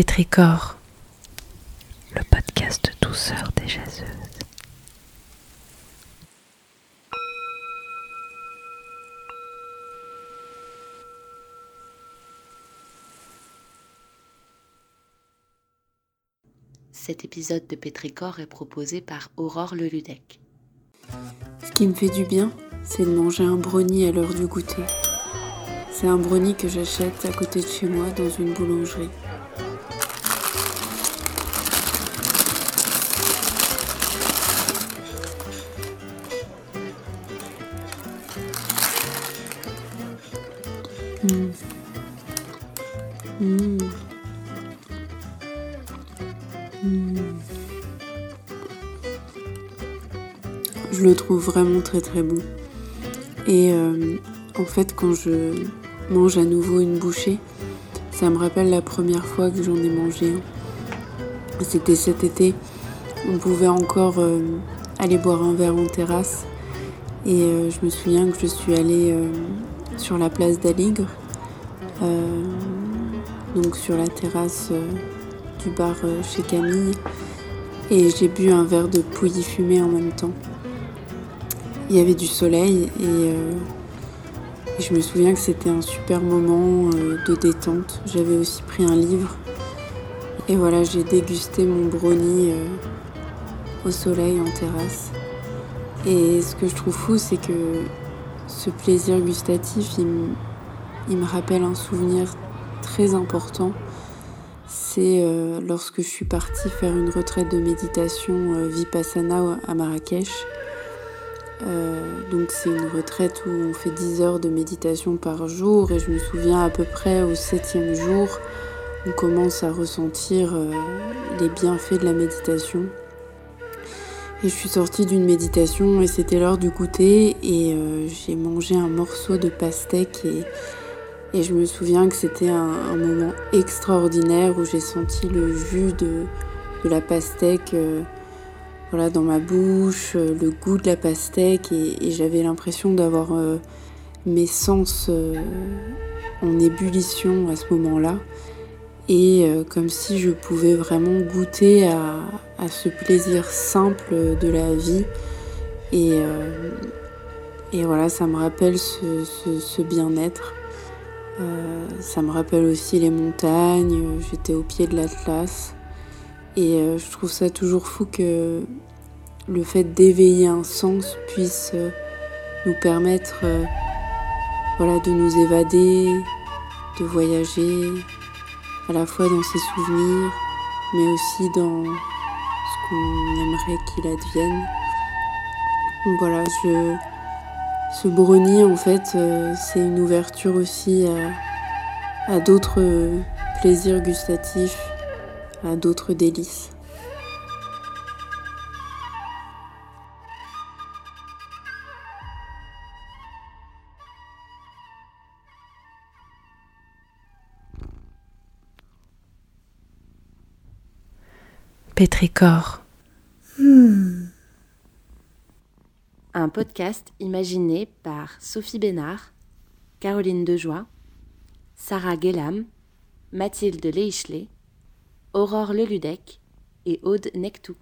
Pétricor, le podcast douceur des jaseuses. Cet épisode de Pétricor est proposé par Aurore Le Ludec. Ce qui me fait du bien, c'est de manger un brownie à l'heure du goûter. C'est un brownie que j'achète à côté de chez moi dans une boulangerie. Mmh. Mmh. Je le trouve vraiment très très bon. Et euh, en fait, quand je mange à nouveau une bouchée, ça me rappelle la première fois que j'en ai mangé. C'était cet été. On pouvait encore euh, aller boire un verre en terrasse. Et euh, je me souviens que je suis allée sur la place d'Aligre, donc sur la terrasse du bar chez Camille. Et j'ai bu un verre de pouilly fumé en même temps. Il y avait du soleil et, je me souviens que c'était un super moment de détente. J'avais aussi pris un livre et voilà, j'ai dégusté mon brownie au soleil en terrasse. Et ce que je trouve fou, c'est que ce plaisir gustatif, il, me rappelle un souvenir très important. C'est lorsque je suis partie faire une retraite de méditation Vipassana à Marrakech. donc c'est une retraite où on fait 10 heures de méditation par jour et je me souviens à peu près au septième jour, on commence à ressentir les bienfaits de la méditation. Et je suis sortie d'une méditation et c'était l'heure du goûter et j'ai mangé un morceau de pastèque et, et je me souviens que c'était un, moment extraordinaire où j'ai senti le jus de, de la pastèque voilà, dans ma bouche, le goût de la pastèque et, j'avais l'impression d'avoir mes sens en ébullition à ce moment-là. Et comme si je pouvais vraiment goûter à, à ce plaisir simple de la vie. Et, et voilà ça me rappelle ce, bien-être. Ça me rappelle aussi les montagnes j'étais au pied de l'Atlas. Et je trouve ça toujours fou que le fait d'éveiller un sens puisse nous permettre voilà, de nous évader, de voyager, à la fois dans ses souvenirs, mais aussi dans qu'on aimerait qu'il advienne. Donc voilà, je, ce brownie, en fait, c'est une ouverture aussi à, à d'autres plaisirs gustatifs, à d'autres délices. Hmm. Un podcast imaginé par Sophie Bénard, Caroline Dejoie, Sarah Guélam, Mathilde Leichelet, Aurore Leludec et Aude Nectou.